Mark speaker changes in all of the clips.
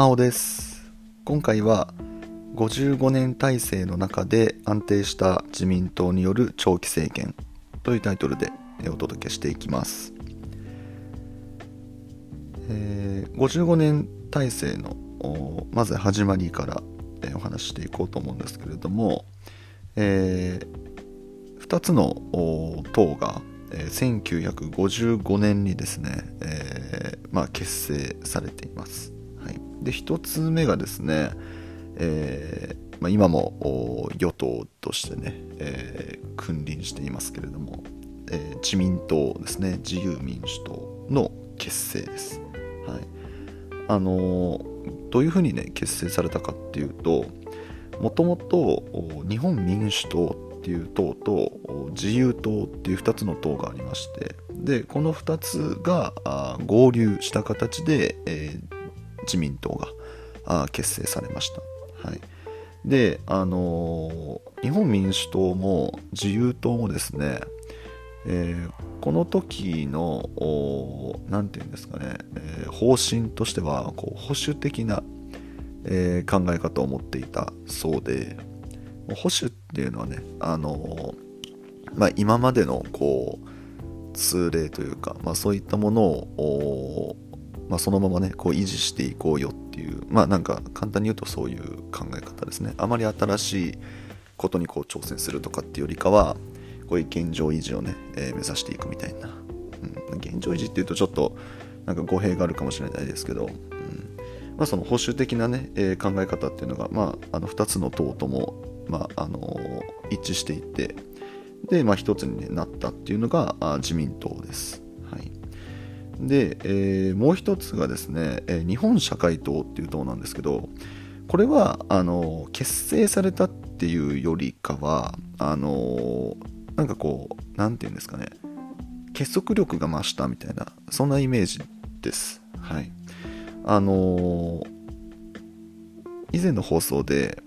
Speaker 1: 真央です今回は55年体制の中で安定した自民党による長期政権というタイトルでお届けしていきます、えー、55年体制のまず始まりからお話ししていこうと思うんですけれども、えー、2つの党が1955年にですね、えーまあ、結成されています。はい、で1つ目がですね、えーまあ、今も与党としてね、えー、君臨していますけれども、えー、自民党ですね自由民主党の結成です。はい、あの、どういうふうにね結成されたかっていうともともと日本民主党っていう党と自由党っていう2つの党がありましてでこの2つが合流した形で、えー、自民党があ結成されました。はい、であのー、日本民主党も自由党もですね、えー、この時の何て言うんですかね、えー、方針としてはこう保守的な、え考え方を持っていたそうで保守っていうのはねあの、まあ、今までのこう通例というか、まあ、そういったものを、まあ、そのままねこう維持していこうよっていうまあなんか簡単に言うとそういう考え方ですね。あまり新しいことにこう挑戦するとかっていうよりかはこういう現状維持をね、えー、目指していくみたいな、うん、現状維持っていうとちょっとなんか語弊があるかもしれないですけど、うん。まあ、その保守的なね、えー、考え方っていうのが、まあ、あの2つの党ともまあ、あの一致していてで、まあ、一つになったっていうのが自民党です。で、えー、もう一つがですね、えー、日本社会党っていう党なんですけどこれはあの結成されたっていうよりかはあのなんかこう何て言うんですかね結束力が増したみたいなそんなイメージです。はい、あの以前の放送で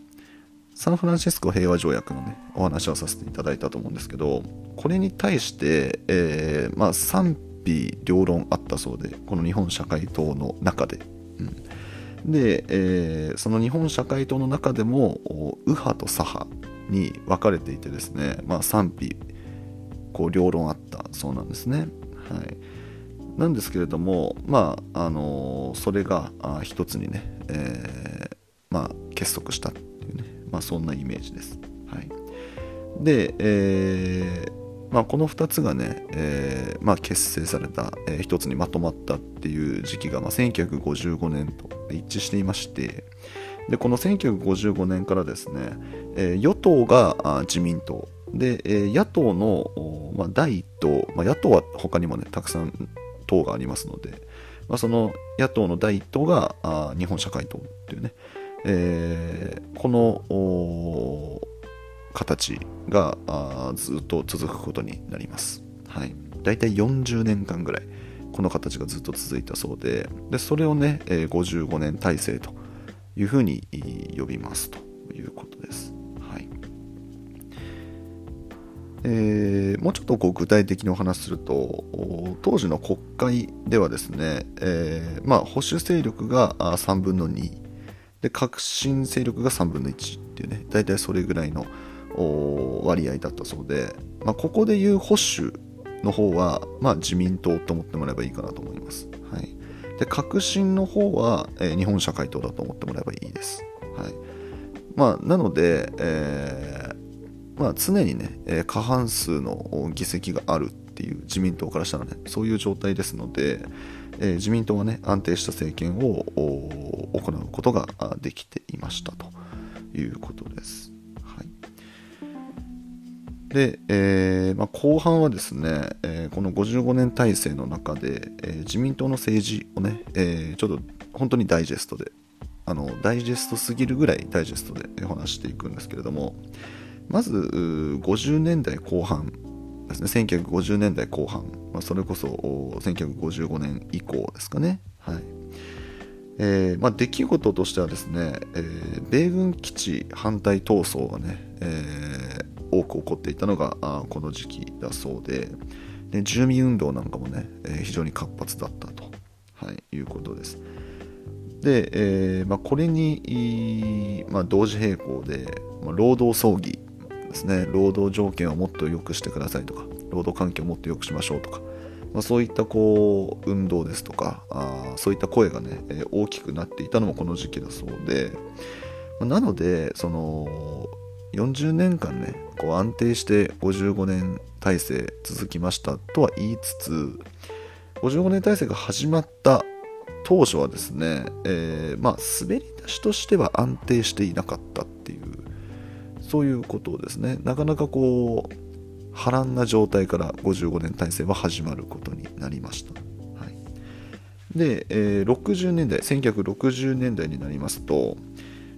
Speaker 1: サンフランシスコ平和条約のね、お話をさせていただいたと思うんですけど、これに対して、えー、まあ、賛否両論あったそうで、この日本社会党の中で。うん、で、えー、その日本社会党の中でも、右派と左派に分かれていてですね、まあ、賛否、こう、両論あったそうなんですね。はい。なんですけれども、まあ、あのー、それが一つにね、えー、まあ、結束したっていうね、まあ、そんなイメージです。はい、で、えーまあ、この2つがね、えーまあ、結成された、えー、一つにまとまったっていう時期が、まあ、1955年と一致していましてでこの1955年からですね、えー、与党が自民党。で、えー、野党の、まあ、第一党、まあ、野党は他にもねたくさん党がありますので、まあ、その野党の第一党があ日本社会党っていうね、えー、この形がずっと続くことになります。はい、大体40年間ぐらいこの形がずっと続いたそうででそれをね、えー、55年体制というふうに呼びますということです。はいえー、もうちょっとこう具体的にお話しすると当時の国会ではですね、えーまあ、保守勢力が3分の2で革新勢力が3分の1っていうね大体それぐらいの割合だったそうで、まあ、ここでいう保守の方は、まあ、自民党と思ってもらえばいいかなと思います。はい、で革新の方は、えー、日本社会党だと思ってもらえばいいです。はいまあ、なので、えーまあ、常にね、えー、過半数の議席があるっていう自民党からしたらねそういう状態ですので、えー、自民党はね安定した政権を行うことができていましたということです。で、えーまあ、後半はですね、えー、この55年体制の中で、えー、自民党の政治をね、えー、ちょっと本当にダイジェストであのダイジェストすぎるぐらいダイジェストでお話していくんですけれどもまず50年代後半ですね1950年代後半、まあ、それこそ1955年以降ですかね。はい。えーまあ、出来事としてはですね、えー、米軍基地反対闘争がね、え、多く起こっていたのがあこの時期だそうで。で住民運動なんかもね、えー、非常に活発だったと、はい、いうことです。で、えーまあ、これに、まあ、同時並行で、まあ、労働争議ですね。労働条件をもっと良くしてくださいとか労働環境をもっと良くしましょうとか、ま、そういったこう運動ですとかあそういった声がね、え、大きくなっていたのもこの時期だそうで、ま、なのでその40年間ねこう安定して55年体制続きましたとは言いつつ55年体制が始まった当初はですね、えー、まあ、滑り出しとしては安定していなかったっていうそういうことをですね。なかなかこう波乱な状態から55年体制は始まることになりました、で、えー、60年代1960年代になりますと、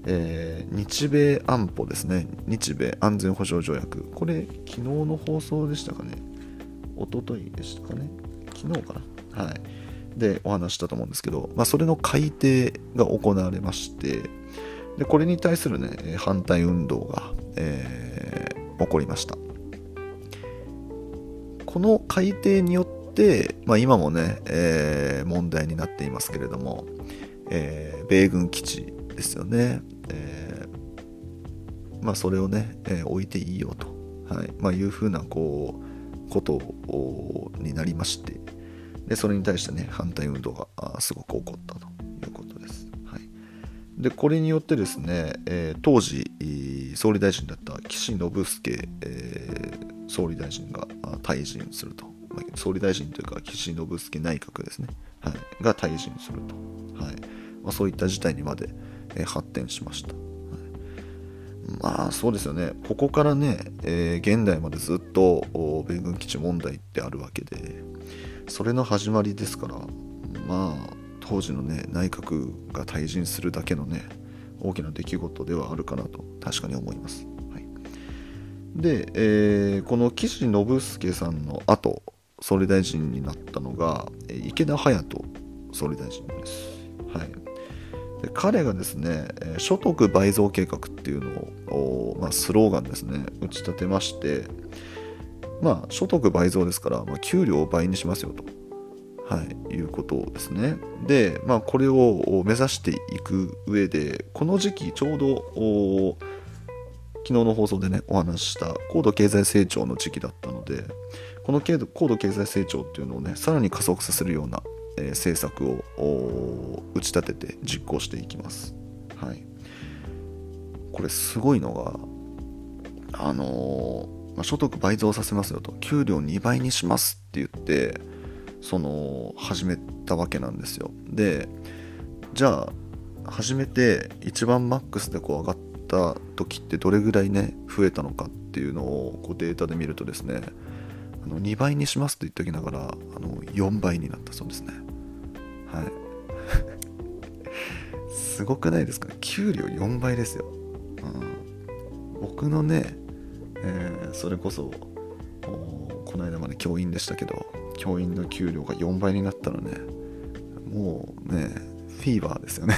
Speaker 1: えー、日米安保ですね。日米安全保障条約。これ昨日の放送でしたかね。一昨日でしたかね。昨日かな。はい。でお話したと思うんですけど、まあ、それの改定が行われましてでこれに対する、ね、反対運動が、えー、起こりました。この改定によって、まあ、今もね、えー、問題になっていますけれども、えー、米軍基地ですよね、えまあ、それをね、え置いていいよと、はい。まあ、いうふうなこうことになりまして。でそれに対してね反対運動がすごく起こったということです。はい、でこれによってですね、えー、当時総理大臣だった岸信介、えー、総理大臣が退陣すると、まあ、総理大臣というか岸信介内閣ですね、はい、が退陣すると、はい。まあ、そういった事態にまで、え、発展しました。まあそうですよね、ここからね、えー、現代までずっと米軍基地問題ってあるわけで、それの始まりですからまあ当時のね内閣が退陣するだけのね大きな出来事ではあるかなと確かに思います。はい、で、えー、この岸信介さんの後総理大臣になったのが池田隼人総理大臣です。はい、で彼がですね所得倍増計画っていうのを、まあ、スローガンですね打ち立てましてまあ、所得倍増ですから、まあ、給料を倍にしますよと、はい、いうことですね。で、まあ、これを目指していく上で、この時期、ちょうど、昨日の放送でね、お話しした高度経済成長の時期だったので、この高度経済成長っていうのをね、さらに加速させるような、えー、政策を打ち立てて実行していきます。はい。これすごいのが、あのーまあ、所得倍増させますよと給料2倍にしますって言ってその始めたわけなんですよでじゃあ始めて一番マックスでこう上がった時ってどれぐらいね増えたのかっていうのをこうデータで見るとですねあの2倍にしますと言っておきながらあの4倍になったそうですねはい。すごくないですか？給料4倍ですよ、うん、僕のねえー、それこそこの間まで教員でしたけど教員の給料が4倍になったらねもうねフィーバーですよね。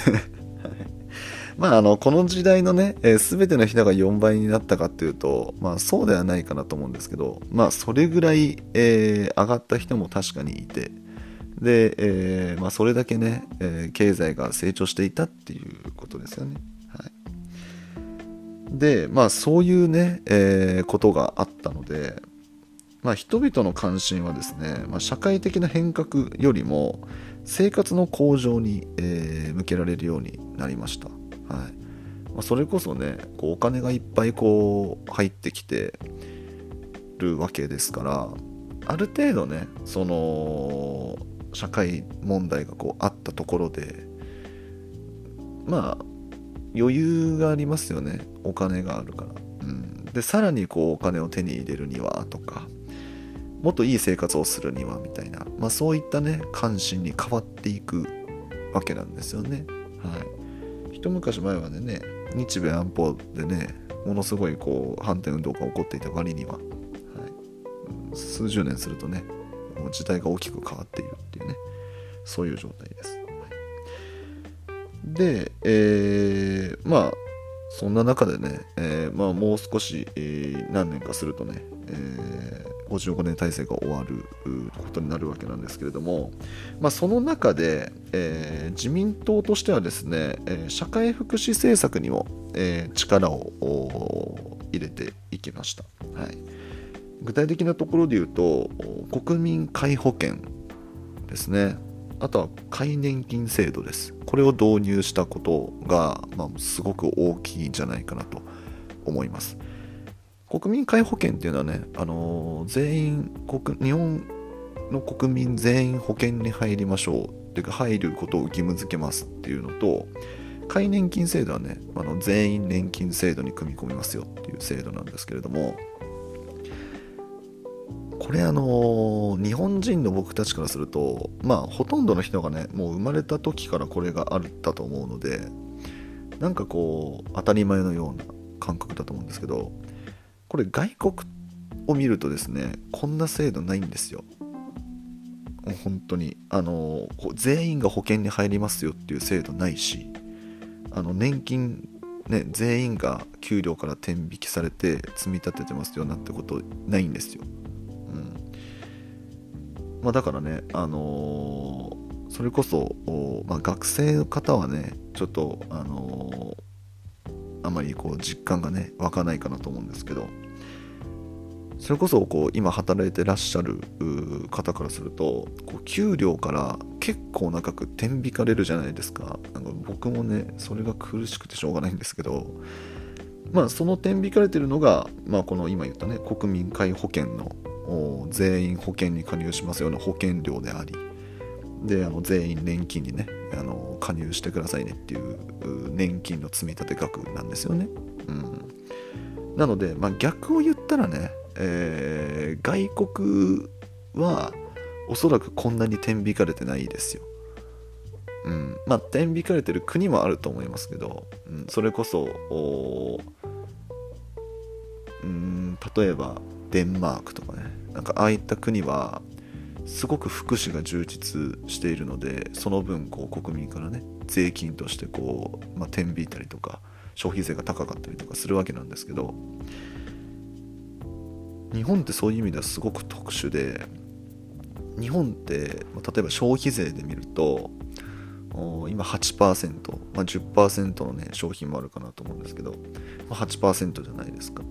Speaker 1: まああのこの時代のね、えー、全ての人が4倍になったかっていうとまあそうではないかなと思うんですけどまあそれぐらい、えー、上がった人も確かにいてで、えーまあ、それだけね、えー、経済が成長していたっていうことですよね。はいで、まあそういうね、えー、ことがあったので、まあ人々の関心はですね、まあ、社会的な変革よりも生活の向上に、えー、向けられるようになりました。はい。まあ、それこそね、こうお金がいっぱいこう入ってきてるわけですから、ある程度ね、その社会問題がこうあったところで、まあ余裕がありますよね。お金があるから、うん、でさらにこうお金を手に入れるにはとか。もっといい生活をするにはみたいな、まあ、そういったね関心に変わっていくわけなんですよね。はい。一昔前はね日米安保でねものすごいこう反転運動が起こっていた割には、はい、数十年するとねもう時代が大きく変わっているっていうね。そういう状態です。で、えー、まあそんな中でね、えー、まあ、もう少し、えー、何年かするとね、え55年体制が終わることになるわけなんですけれども、まあ、その中で、え、自民党としてはですね、え、社会福祉政策にも、え、力を入れていきました、はい、具体的なところで言うと国民皆保険ですね。あとは皆年金制度です。これを導入したことが、まあ、すごく大きいんじゃないかなと思います。国民皆保険っていうのはね、あのー、全員国日本の国民全員保険に入りましょう。っていうか入ることを義務付けますっていうのと皆年金制度はねあの全員年金制度に組み込みますよっていう制度なんですけれどもこれあの日本人の僕たちからするとまあほとんどの人がねもう生まれた時からこれがあったと思うのでなんかこう当たり前のような感覚だと思うんですけどこれ外国を見るとですねこんな制度ないんですよ。本当に。あの全員が保険に入りますよっていう制度ないしあの年金ね全員が給料から天引きされて積み立ててますよなんてことないんですよ、うん。まあ、だからねあのー、それこそ、まあ、学生の方はねちょっとあのーあまりこう実感がね湧かないかなと思うんですけどそれこそこう今働いてらっしゃる方からするとこう給料から結構長く天引かれるじゃないですか。なんか僕もねそれが苦しくてしょうがないんですけどまあその天引かれてるのが、まあ、この今言ったね国民皆保険の全員保険に加入しますような保険料でありであの全員年金にねあの加入してくださいねっていう年金の積み立て額なんですよね。うん、なので、まあ、逆を言ったらね、えー、外国はおそらくこんなに天引かれてないですよ。うん、まあ天引かれてる国もあると思いますけど、うん、それこそうん例えばデンマークとかね。なんかああいった国はすごく福祉が充実しているのでその分こう国民からね税金としてこう、まあ、天引いたりとか消費税が高かったりとかするわけなんですけど日本ってそういう意味ではすごく特殊で日本ってま例えば消費税で見ると今8%、まあ、10%のね商品もあるかなと思うんですけど、まあ、8%じゃないですか、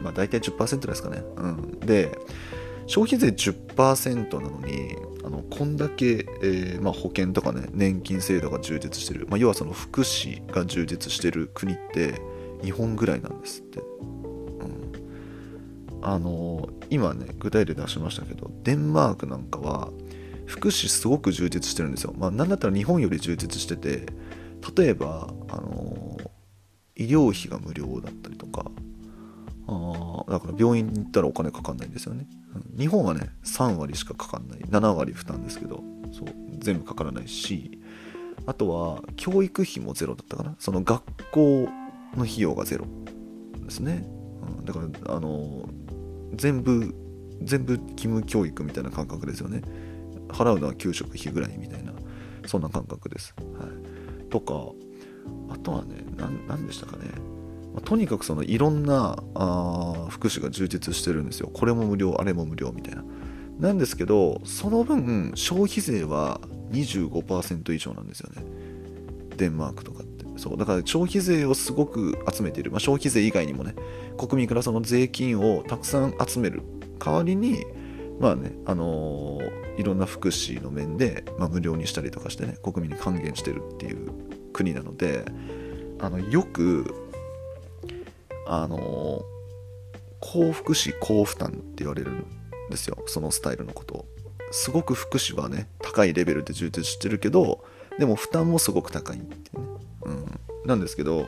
Speaker 1: まあ、大体10%ですかね、うん、で消費税10%なのにあのこんだけ、えー、まあ、保険とかね年金制度が充実してる、まあ、要はその福祉が充実してる国って日本ぐらいなんですって、うん、あの今ね具体例出しましたけどデンマークなんかは福祉すごく充実してるんですよ、まあ、なんだったら日本より充実してて例えばあの医療費が無料だったりとかあだから病院に行ったらお金かかんないんですよね、日本はね3割しかかかんない。7割負担ですけどそう全部かからないしあとは教育費もゼロだったかな。その学校の費用がゼロですね、うん、だからあの全部全部義務教育みたいな感覚ですよね。払うのは給食費ぐらいみたいなそんな感覚です、はい、とかあとはね何でしたかね。ま、とにかくそのいろんなあ福祉が充実してるんですよ。これも無料あれも無料みたいな。なんですけどその分消費税は25%以上なんですよね。デンマークとかって。そう。だから消費税をすごく集めている、まあ、消費税以外にもね国民からその税金をたくさん集める代わりにまあねあのー、いろんな福祉の面で、まあ、無料にしたりとかしてね国民に還元してるっていう国なのであのよくあの高福祉高負担って言われるんですよそのスタイルのことを。すごく福祉はね高いレベルで充実してるけどでも負担もすごく高いっていうね、うん、なんですけど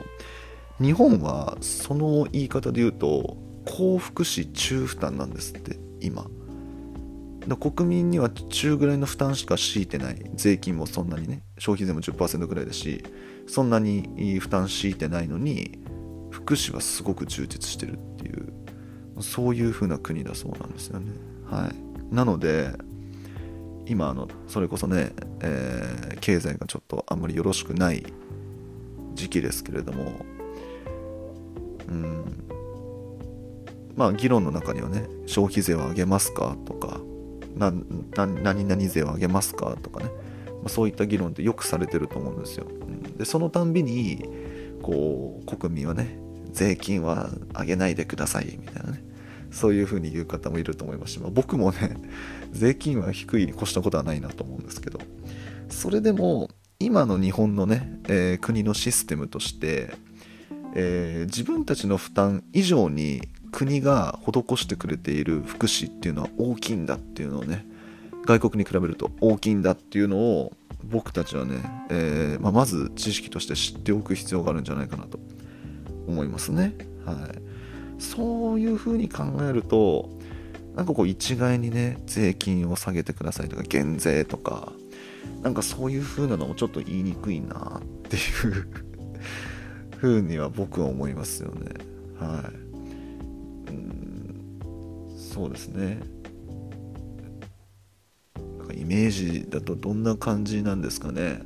Speaker 1: 日本はその言い方で言うと高福祉中負担なんですって今。国民には中ぐらいの負担しか強いてない。税金もそんなにね。消費税も10%ぐらいだしそんなに負担強いてないのに福祉はすごく充実してるっていうそういう風な国だそうなんですよね。はい。なので今あのそれこそね、えー、経済がちょっとあんまりよろしくない時期ですけれどもうん。まあ議論の中にはね消費税を上げますかとかな何々税を上げますかとかね、まあ、そういった議論ってよくされてると思うんですよ。でそのたんびにこう国民はね税金は上げないでくださいみたいなね。そういうふうに言う方もいると思いますし、まあ、僕もね 税金は低いに越したことはないなと思うんですけど。それでも今の日本のね、えー、国のシステムとして、えー、自分たちの負担以上に国が施してくれている福祉っていうのは大きいんだっていうのをね外国に比べると大きいんだっていうのを僕たちはね、えー、まあ、まず知識として知っておく必要があるんじゃないかなと思いますね。はい、そういうふうに考えるとなんかこう一概にね税金を下げてくださいとか減税とかなんかそういう風なのもちょっと言いにくいなっていう風には僕は思いますよね。はい。そうですねなんかイメージだとどんな感じなんですかね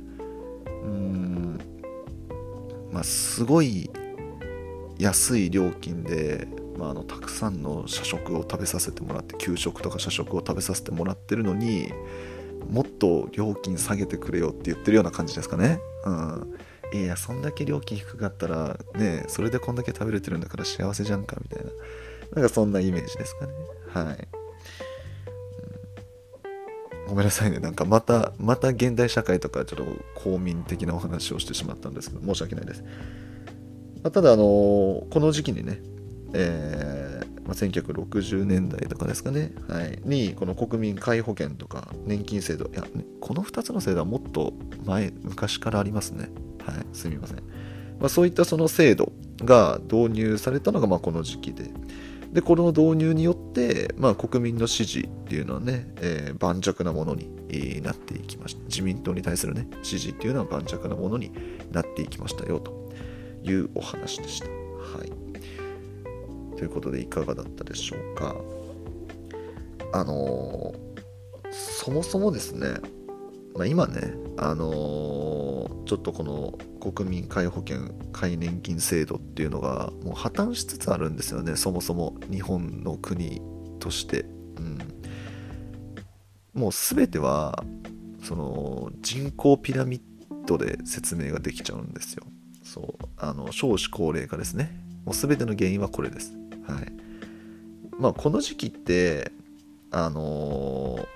Speaker 1: うんまあすごい安い料金で、まあ、あのたくさんの社食を食べさせてもらって給食とか社食を食べさせてもらってるのにもっと料金下げてくれよって言ってるような感じですかね。うん。いや、そんだけ料金低かったら、ね、それでこんだけ食べれてるんだから幸せじゃんか、みたいな。なんかそんなイメージですかね。はい。ごめんなさいね。なんかまた、また現代社会とかちょっと公民的なお話をしてしまったんですけど、申し訳ないです。まあ、ただ、あの、この時期にね、えーまあ、1960年代とかですかね、はい、にこの国民皆保険とか年金制度いや、この2つの制度はもっと前昔からありますねはいすみません、まあ、そういったその制度が導入されたのがまあこの時期ででこの導入によって、まあ、国民の支持っていうのはね、えー、盤石なものになっていきました。自民党に対するね支持っていうのは盤石なものになっていきましたよというお話でした。はい。ということでいかがだったでしょうか。あのー、そもそもですね、まあ、今ねあのー、ちょっとこの国民皆保険皆年金制度っていうのがもう破綻しつつあるんですよねそもそも日本の国として、うん、もう全てはその人口ピラミッドで説明ができちゃうんですよ。そう。あの少子高齢化ですね。もう全ての原因はこれです。はい。まあ、この時期ってあのー、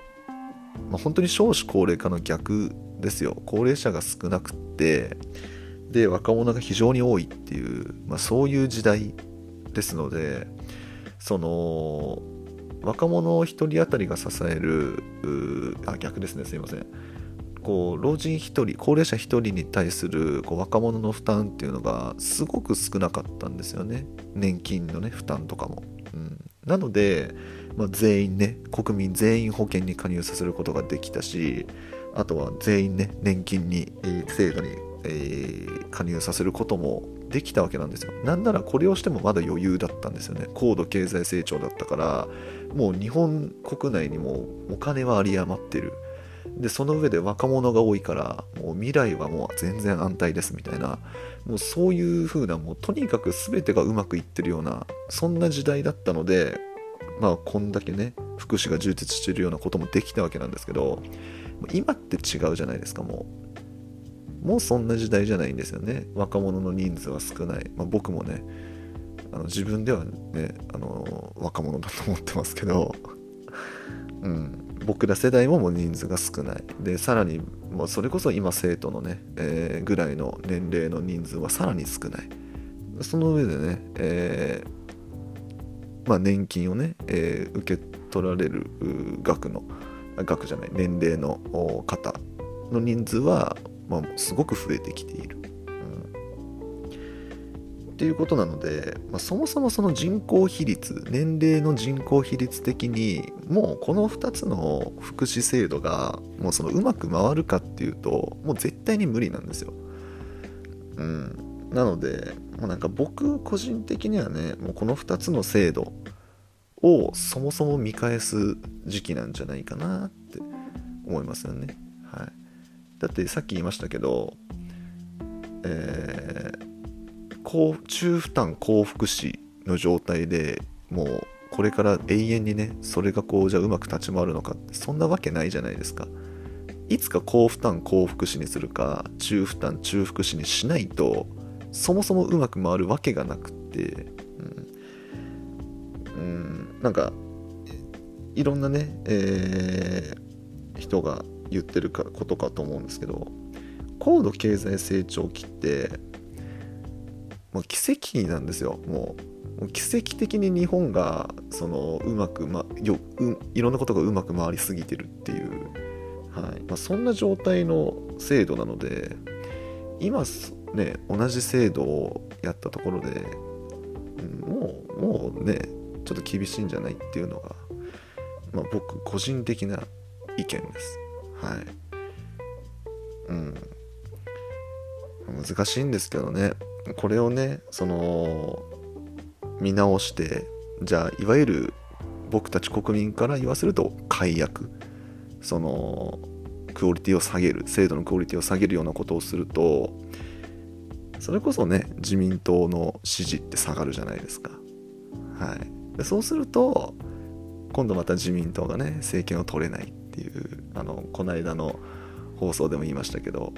Speaker 1: まあ、本当に少子高齢化の逆ですよ。高齢者が少なくてで若者が非常に多いっていう、まあ、そういう時代ですのでその若者1人当たりが支えるあ逆ですね。すいません。こう老人1人高齢者1人に対するこう若者の負担っていうのがすごく少なかったんですよね。年金のね負担とかも、うん、なので、まあ、全員ね国民全員保険に加入させることができたしあとは全員ね年金に、えー、制度に、えー、加入させることもできたわけなんですよ。なんならこれをしてもまだ余裕だったんですよね。高度経済成長だったからもう日本国内にもお金は有り余ってる。でその上で若者が多いからもう未来はもう全然安泰ですみたいなもうそういう風なもうとにかく全てがうまくいってるようなそんな時代だったのでまあこんだけね福祉が充実してるようなこともできたわけなんですけど今って違うじゃないですかもう。もうそんな時代じゃないんですよね。若者の人数は少ない、まあ、僕もねあの自分ではねあの若者だと思ってますけど。うん。僕ら世代ももう人数が少ない。でさらにもうそれこそ今生徒のね、えー、ぐらいの年齢の人数はさらに少ない。その上でね、えー、まあ、年金をね、えー、受け取られる額の額じゃない年齢の方の人数は、まあ、すごく増えてきている。っていうことなので、まあ、そもそもその人口比率年齢の人口比率的にもうこの2つの福祉制度がもうそのうまく回るかっていうともう絶対に無理なんですよ。うん、なのでもうなんか僕個人的にはねもうこの2つの制度をそもそも見返す時期なんじゃないかなって思いますよね。はい、だってさっき言いましたけど、え中負担高福祉の状態でもうこれから永遠にねそれがこうじゃあうまく立ち回るのかってそんなわけないじゃないですか。いつか高負担高福祉にするか中負担中福祉にしないとそもそもうまく回るわけがなくってうん、うん、なんかいろんなね、えー、人が言ってることかと思うんですけど高度経済成長期ってもう奇跡なんですよ。もう奇跡的に日本がそのうまく、ま、よういろんなことがうまく回りすぎてるっていう、はい。まあ、そんな状態の制度なので今ね同じ制度をやったところで、もうもうねちょっと厳しいんじゃないっていうのが、まあ、僕個人的な意見です。はい。うん。難しいんですけどね。これをねその見直してじゃあいわゆる僕たち国民から言わせると解約。そのクオリティを下げる制度のクオリティを下げるようなことをするとそれこそね自民党の支持って下がるじゃないですか。はい。でそうすると今度また自民党がね政権を取れないっていうあのこの間の放送でも言いましたけど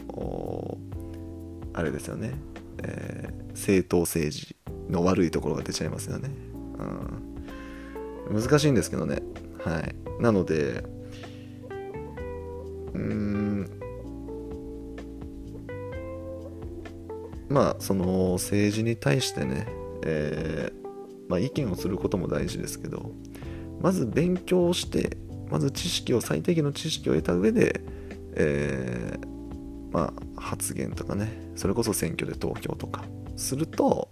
Speaker 1: あれですよね。えー、政党政治の悪いところが出ちゃいますよね。うん、難しいんですけどね。はい。なので、うん、まあ、その政治に対してね、えー、まあ、意見をすることも大事ですけど、まず勉強して、まず知識を、最低限の知識を得た上で、えー、まあ、発言とかね。それこそ選挙で投票とか。すると、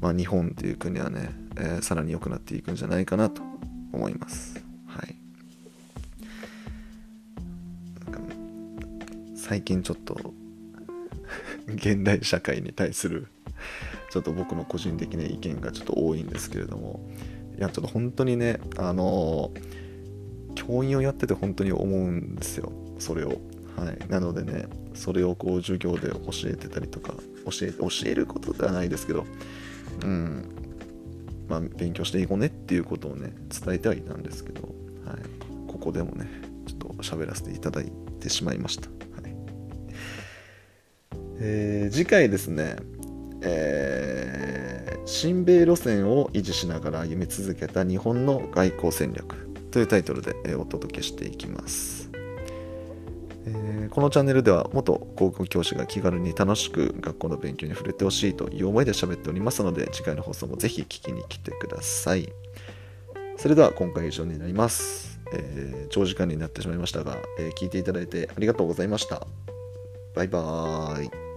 Speaker 1: まあ、日本っていう国はね、えー、さらに良くなっていくんじゃないかなと思います。はい、最近ちょっと 現代社会に対するちょっと僕の個人的な意見がちょっと多いんですけれども。いやちょっと本当にねあの教員をやってて本当に思うんですよ。それを。はい、なのでねそれをこう授業で教えてたりとか教え教えることではないですけどうん。まあ勉強していこうねっていうことをね伝えてはいたんですけど、はい、ここでもねちょっと喋らせていただいてしまいました、はい。えー、次回ですねえー、親米路線を維持しながら歩み続けた日本の外交戦略というタイトルでお届けしていきます。このチャンネルでは元高校教師が気軽に楽しく学校の勉強に触れてほしいという思いで喋っておりますので次回の放送もぜひ聞きに来てください。それでは今回以上になります、えー、長時間になってしまいましたが、えー、聞いていただいてありがとうございました。バイバーイ。